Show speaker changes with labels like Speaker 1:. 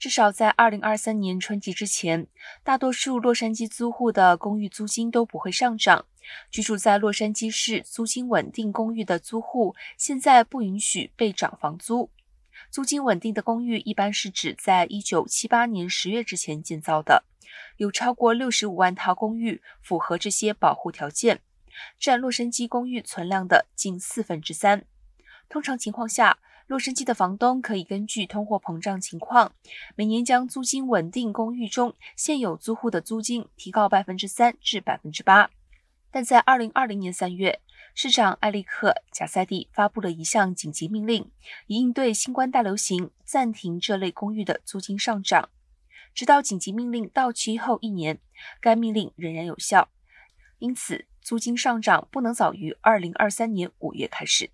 Speaker 1: 至少在二零二三年春季之前，大多数洛杉矶租户的公寓租金都不会上涨。居住在洛杉矶市租金稳定公寓的租户现在不允许被涨房租。租金稳定的公寓一般是指在一九七八年十月之前建造的，有超过六十五万套公寓符合这些保护条件，占洛杉矶公寓存量的近四分之三。通常情况下，洛杉矶的房东可以根据通货膨胀情况，每年将租金稳定公寓中现有租户的租金提高百分之三至百分之八。但在二零二零年三月，市长艾利克·贾塞蒂发布了一项紧急命令，以应对新冠大流行，暂停这类公寓的租金上涨，直到紧急命令到期后一年，该命令仍然有效。因此，租金上涨不能早于二零二三年五月开始。